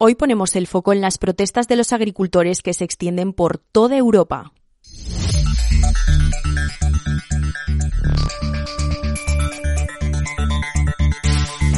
Hoy ponemos el foco en las protestas de los agricultores que se extienden por toda Europa.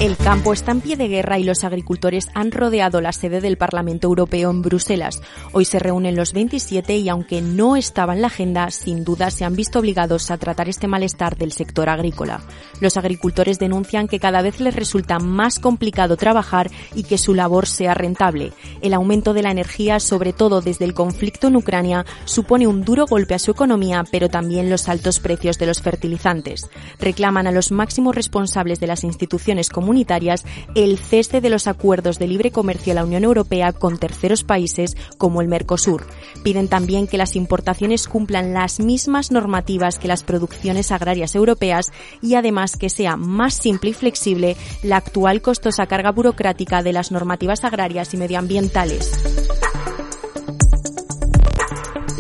El campo está en pie de guerra y los agricultores han rodeado la sede del Parlamento Europeo en Bruselas. Hoy se reúnen los 27 y aunque no estaba en la agenda, sin duda se han visto obligados a tratar este malestar del sector agrícola. Los agricultores denuncian que cada vez les resulta más complicado trabajar y que su labor sea rentable. El aumento de la energía, sobre todo desde el conflicto en Ucrania, supone un duro golpe a su economía, pero también los altos precios de los fertilizantes. Reclaman a los máximos responsables de las instituciones comunitarias comunitarias el cese de los acuerdos de libre comercio de la Unión Europea con terceros países como el Mercosur. Piden también que las importaciones cumplan las mismas normativas que las producciones agrarias europeas y además que sea más simple y flexible la actual costosa carga burocrática de las normativas agrarias y medioambientales.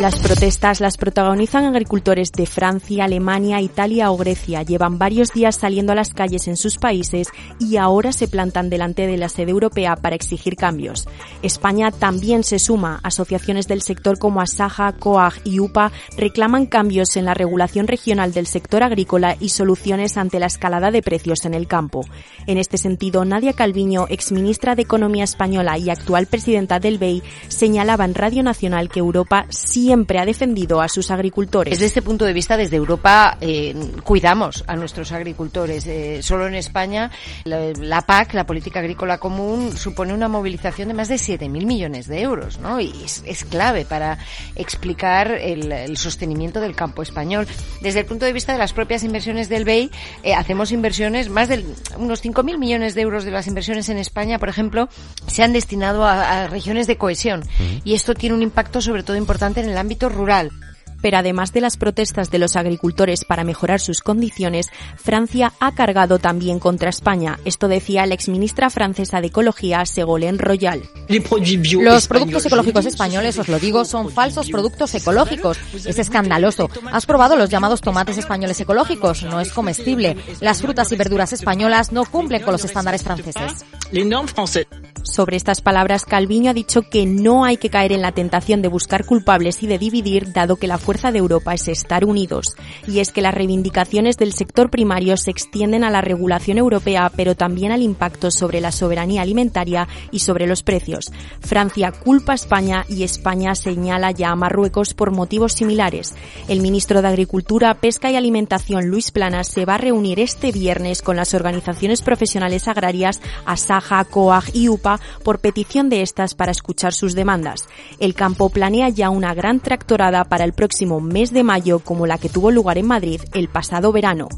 Las protestas las protagonizan agricultores de Francia, Alemania, Italia o Grecia. Llevan varios días saliendo a las calles en sus países y ahora se plantan delante de la sede europea para exigir cambios. España también se suma. Asociaciones del sector como Asaja, COAG y UPA reclaman cambios en la regulación regional del sector agrícola y soluciones ante la escalada de precios en el campo. En este sentido, Nadia Calviño, exministra de Economía española y actual presidenta del BEI, señalaba en Radio Nacional que Europa sí siempre ha defendido a sus agricultores. Desde este punto de vista, desde Europa eh, cuidamos a nuestros agricultores. Eh, solo en España la, PAC, la Política Agrícola Común, supone una movilización de más de 7.000 millones de euros, ¿no? Y es, clave para explicar el, sostenimiento del campo español. Desde el punto de vista de las propias inversiones del BEI, eh, hacemos inversiones, más de unos 5.000 millones de euros de las inversiones en España, por ejemplo, se han destinado a, regiones de cohesión. Y esto tiene un impacto sobre todo importante en el ámbito rural. Pero además de las protestas de los agricultores para mejorar sus condiciones, Francia ha cargado también contra España. Esto decía la exministra francesa de Ecología, Ségolène Royal. Los productos ecológicos españoles, os lo digo, son falsos productos ecológicos. Es escandaloso. ¿Has probado los llamados tomates españoles ecológicos? No es comestible. Las frutas y verduras españolas no cumplen con los estándares franceses. Sobre estas palabras, Calviño ha dicho que no hay que caer en la tentación de buscar culpables y de dividir, dado que la fuerza de Europa es estar unidos. Y es que las reivindicaciones del sector primario se extienden a la regulación europea, pero también al impacto sobre la soberanía alimentaria y sobre los precios. Francia culpa a España y España señala ya a Marruecos por motivos similares. El ministro de Agricultura, Pesca y Alimentación, Luis Planas, se va a reunir este viernes con las organizaciones profesionales agrarias Asaja, COAG y UPA por petición de estas para escuchar sus demandas. El campo planea ya una gran tractorada para el próximo mes de mayo como la que tuvo lugar en Madrid el pasado verano.